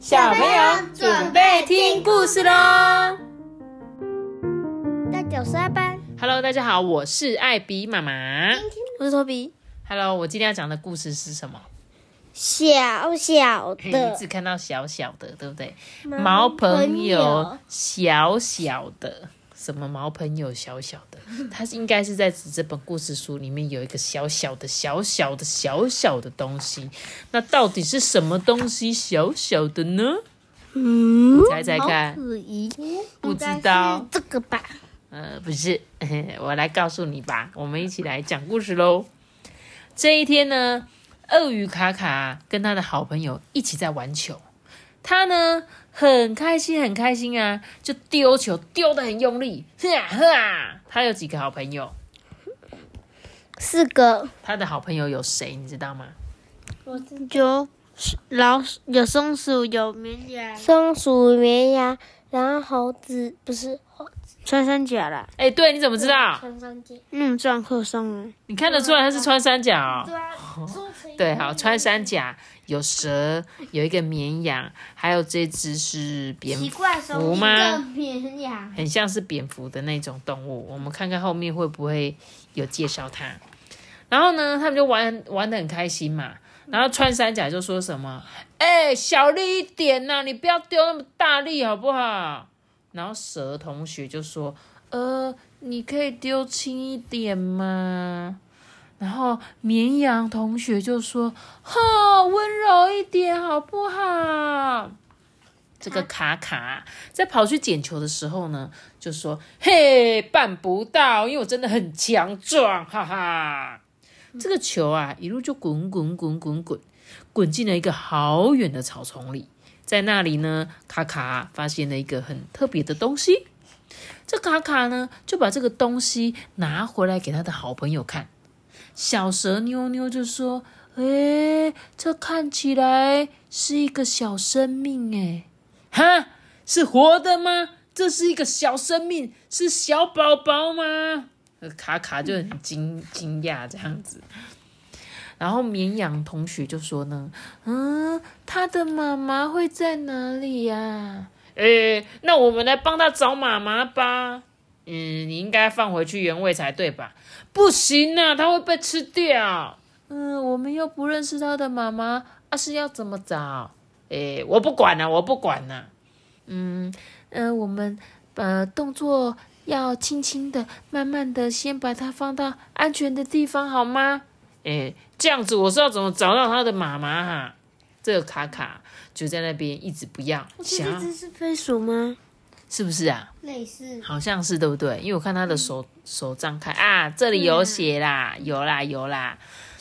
小朋友准备听故事喽！大家好，班。Hello，大家好，我是艾比妈妈。我是托比。Hello，我今天要讲的故事是什么？小小的，你只看到小小的，对不对？毛朋友，小小的。什么毛朋友小小的，他应该是在指这本故事书里面有一个小小的、小小的、小小的东西。那到底是什么东西小小的呢？嗯，猜猜看，不知道这个吧？呃，不是，我来告诉你吧。我们一起来讲故事喽。这一天呢，鳄鱼卡卡跟他的好朋友一起在玩球。他呢很开心，很开心啊，就丢球丢的很用力，呵啊呵啊。他有几个好朋友？四个。他的好朋友有谁？你知道吗？有老鼠，有松鼠，有绵羊。松鼠、绵羊，然后猴子不是穿山甲啦。哎，对，你怎么知道？穿山甲。嗯，撞课上了。你看得出来它是穿山甲哦。对啊。对，好，穿山甲。有蛇，有一个绵羊，还有这只是蝙蝠吗？绵羊，很像是蝙蝠的那种动物。我们看看后面会不会有介绍它。然后呢，他们就玩玩的很开心嘛。然后穿山甲就说什么：“哎，小力一点呐，你不要丢那么大力好不好？”然后蛇同学就说：“呃，你可以丢轻一点吗？”然后绵羊同学就说：“哈，温柔一点好不好？”这个卡卡在跑去捡球的时候呢，就说：“嘿，办不到，因为我真的很强壮，哈哈。”这个球啊，一路就滚滚滚滚滚，滚进了一个好远的草丛里。在那里呢，卡卡发现了一个很特别的东西。这卡卡呢，就把这个东西拿回来给他的好朋友看。小蛇妞妞就说：“哎，这看起来是一个小生命，哎，哈，是活的吗？这是一个小生命，是小宝宝吗？”卡卡就很惊惊讶这样子。然后绵羊同学就说呢：“嗯，他的妈妈会在哪里呀？诶，那我们来帮他找妈妈吧。”嗯，你应该放回去原位才对吧？不行啊，它会被吃掉。嗯，我们又不认识他的妈妈，啊，是要怎么找？诶，我不管了，我不管了。嗯嗯，我们呃动作要轻轻的、慢慢的，先把它放到安全的地方，好吗？诶，这样子我是要怎么找到他的妈妈哈？这个卡卡就在那边一直不要。这只是飞鼠吗？是不是啊？类似，好像是对不对？因为我看他的手手张开啊，这里有血啦，有啦有啦。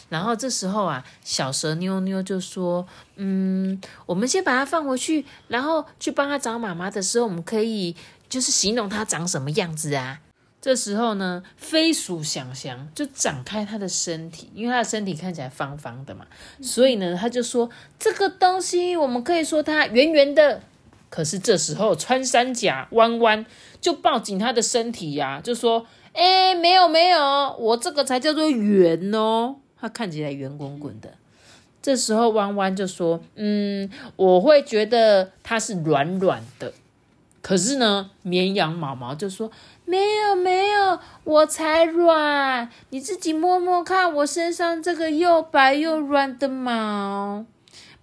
然后这时候啊，小蛇妞妞就说：“嗯，我们先把它放回去，然后去帮他找妈妈的时候，我们可以就是形容它长什么样子啊。”这时候呢，飞鼠想想就展开它的身体，因为它的身体看起来方方的嘛，所以呢，他就说：“这个东西我们可以说它圆圆的。”可是这时候，穿山甲弯弯就抱紧他的身体呀，就说：“哎，没有没有，我这个才叫做圆哦，它看起来圆滚滚的。”这时候弯弯就说：“嗯，我会觉得它是软软的。”可是呢，绵羊毛毛就说：“没有没有，我才软，你自己摸摸看，我身上这个又白又软的毛。”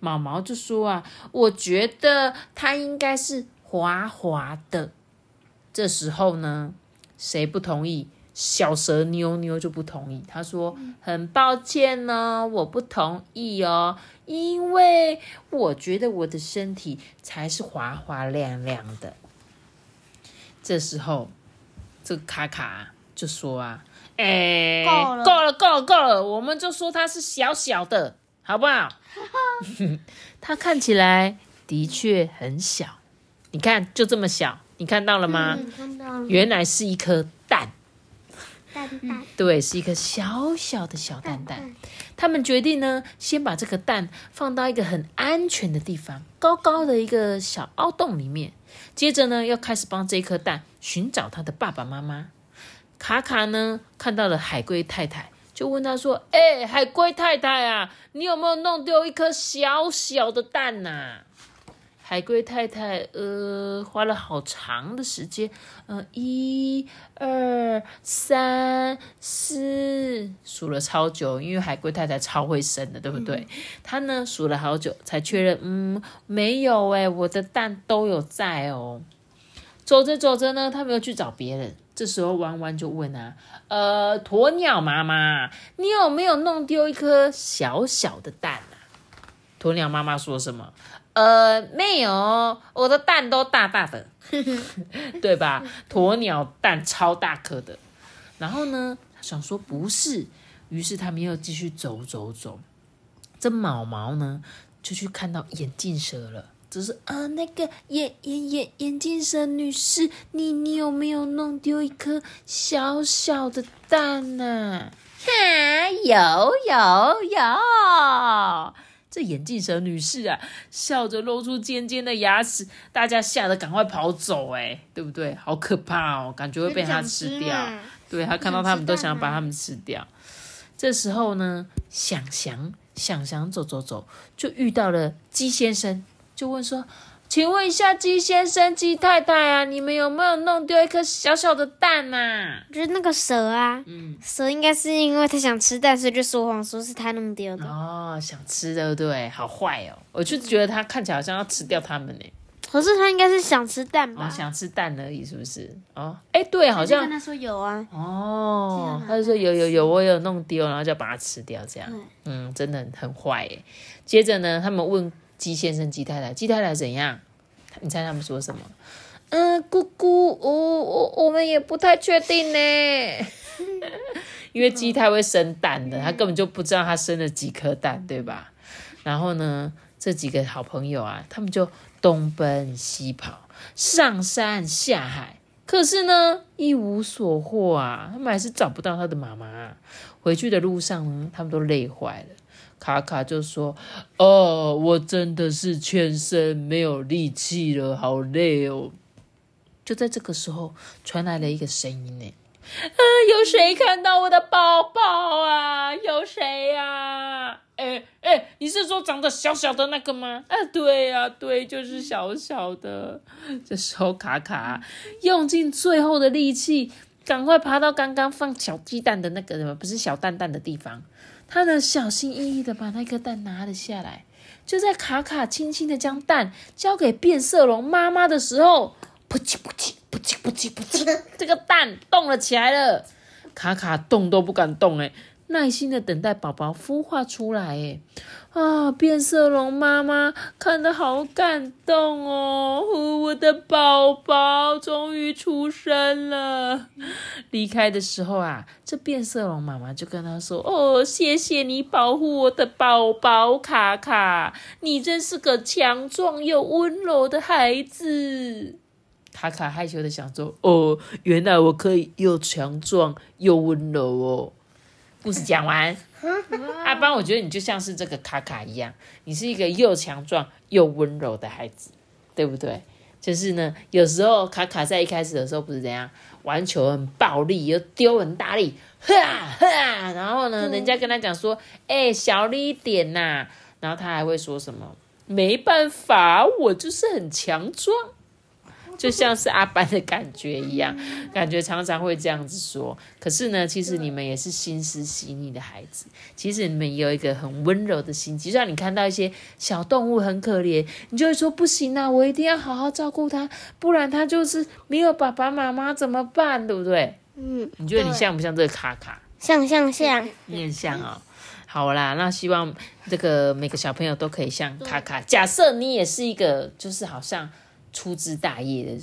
毛毛就说啊，我觉得它应该是滑滑的。这时候呢，谁不同意？小蛇妞妞就不同意。他说：“很抱歉呢，我不同意哦，因为我觉得我的身体才是滑滑亮亮的。”这时候，这个卡卡就说啊：“哎，够了，够了，够了，够了，我们就说它是小小的。”好不好？它看起来的确很小，你看就这么小，你看到了吗？看到了。原来是一颗蛋。蛋蛋。对，是一颗小小的小蛋蛋。他们决定呢，先把这个蛋放到一个很安全的地方，高高的一个小凹洞里面。接着呢，要开始帮这颗蛋寻找它的爸爸妈妈。卡卡呢，看到了海龟太太。就问他说：“哎，海龟太太啊，你有没有弄丢一颗小小的蛋呐？”海龟太太呃花了好长的时间，嗯，一、二、三、四，数了超久，因为海龟太太超会生的，对不对？她呢数了好久才确认，嗯，没有哎，我的蛋都有在哦。走着走着呢，他们又去找别人。这时候弯弯就问啊，呃，鸵鸟妈妈，你有没有弄丢一颗小小的蛋啊？鸵鸟妈妈说什么？呃，没有，我的蛋都大大的，对吧？鸵鸟蛋超大颗的。然后呢，想说不是，于是他们又继续走走走。这毛毛呢，就去看到眼镜蛇了。只是啊，那个眼眼眼眼镜蛇女士，你你有没有弄丢一颗小小的蛋呢？哈，有有有。这眼镜蛇女士啊，笑着露出尖尖的牙齿，大家吓得赶快跑走，哎，对不对？好可怕哦，感觉会被它吃掉。对它看到他们都想把他们吃掉。这时候呢，想想想想走走走，就遇到了鸡先生，就问说。请问一下，鸡先生、鸡太太啊，你们有没有弄丢一颗小小的蛋呐？就是那个蛇啊，嗯，蛇应该是因为它想吃蛋，所以就说谎说是他弄丢的。哦，想吃对不对？好坏哦，我就觉得它看起来好像要吃掉他们呢。可是它应该是想吃蛋吧？想吃蛋而已，是不是？哦，哎，对，好像跟他说有啊。哦，他就说有有有，我有弄丢，然后就把它吃掉，这样。嗯，真的很坏耶。接着呢，他们问。鸡先生、鸡太太、鸡太太怎样？你猜他们说什么？嗯，姑姑，我我我们也不太确定呢。因为鸡太会生蛋的，他根本就不知道他生了几颗蛋，对吧？然后呢，这几个好朋友啊，他们就东奔西跑，上山下海，可是呢，一无所获啊。他们还是找不到他的妈妈。回去的路上呢，他们都累坏了。卡卡就说：“哦，我真的是全身没有力气了，好累哦。”就在这个时候，传来了一个声音呢：“啊，有谁看到我的宝宝啊？有谁呀？哎哎，你是说长得小小的那个吗？啊，对呀，对，就是小小的。这时候，卡卡用尽最后的力气，赶快爬到刚刚放小鸡蛋的那个什么，不是小蛋蛋的地方。”他呢，小心翼翼的把那颗蛋拿了下来。就在卡卡轻轻的将蛋交给变色龙妈妈的时候，噗叽噗叽噗叽噗叽噗叽，这个蛋动了起来了。卡卡动都不敢动，哎。耐心的等待宝宝孵化出来，哎，啊！变色龙妈妈看得好感动哦，我的宝宝终于出生了。离开的时候啊，这变色龙妈妈就跟他说：“哦，谢谢你保护我的宝宝卡卡，你真是个强壮又温柔的孩子。”卡卡害羞的想说：“哦，原来我可以又强壮又温柔哦。”故事讲完，阿 邦，我觉得你就像是这个卡卡一样，你是一个又强壮又温柔的孩子，对不对？就是呢，有时候卡卡在一开始的时候不是怎样，玩球很暴力，又丢很大力，哈哈，然后呢，人家跟他讲说，哎，小力一点呐，然后他还会说什么？没办法，我就是很强壮。就像是阿班的感觉一样，感觉常常会这样子说。可是呢，其实你们也是心思细腻的孩子。其实你们有一个很温柔的心，就像你看到一些小动物很可怜，你就会说不行啊，我一定要好好照顾它，不然它就是没有爸爸妈妈怎么办？对不对？嗯。你觉得你像不像这个卡卡？像像像，你很像哦。好啦，那希望这个每个小朋友都可以像卡卡。假设你也是一个，就是好像。粗枝大叶的，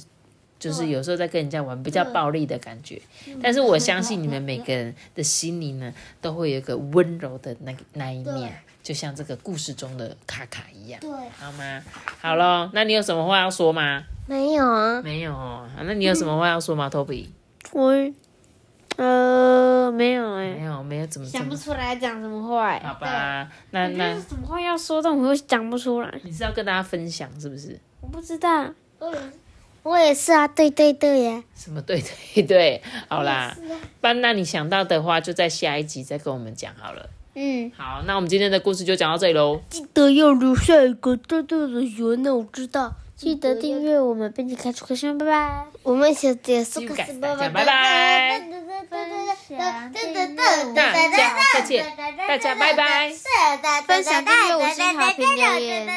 就是有时候在跟人家玩比较暴力的感觉，但是我相信你们每个人的心里呢，都会有一个温柔的那个那一面，就像这个故事中的卡卡一样，对，好吗？好咯，那你有什么话要说吗？没有啊，没有哦。那你有什么话要说吗，Toby？我，呃，没有哎，没有，没有，怎么想不出来讲什么话？好吧，那那什么话要说，但我又讲不出来。你是要跟大家分享是不是？我不知道。我也是啊，对对对呀。什么对对对？好啦，班，那你想到的话，就在下一集再跟我们讲好了。嗯，好，那我们今天的故事就讲到这里喽。记得要留下一个豆豆的油，那我知道。记得订阅我们，并且开出个声，拜拜。我们小姐说个大家拜拜。大家再见，大家拜拜。分享订阅五星好评留言。